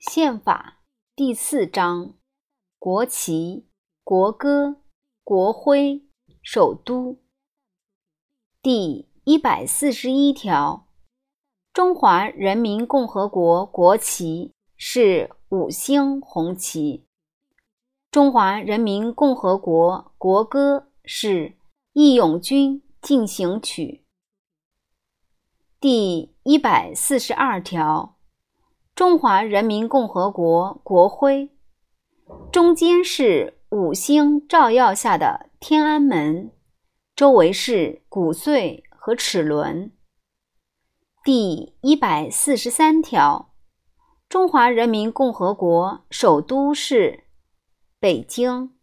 宪法第四章：国旗、国歌、国徽、首都。第一百四十一条，中华人民共和国国旗是五星红旗。中华人民共和国国歌是《义勇军进行曲》。第一百四十二条。中华人民共和国国徽中间是五星照耀下的天安门，周围是谷穗和齿轮。第一百四十三条，中华人民共和国首都是北京。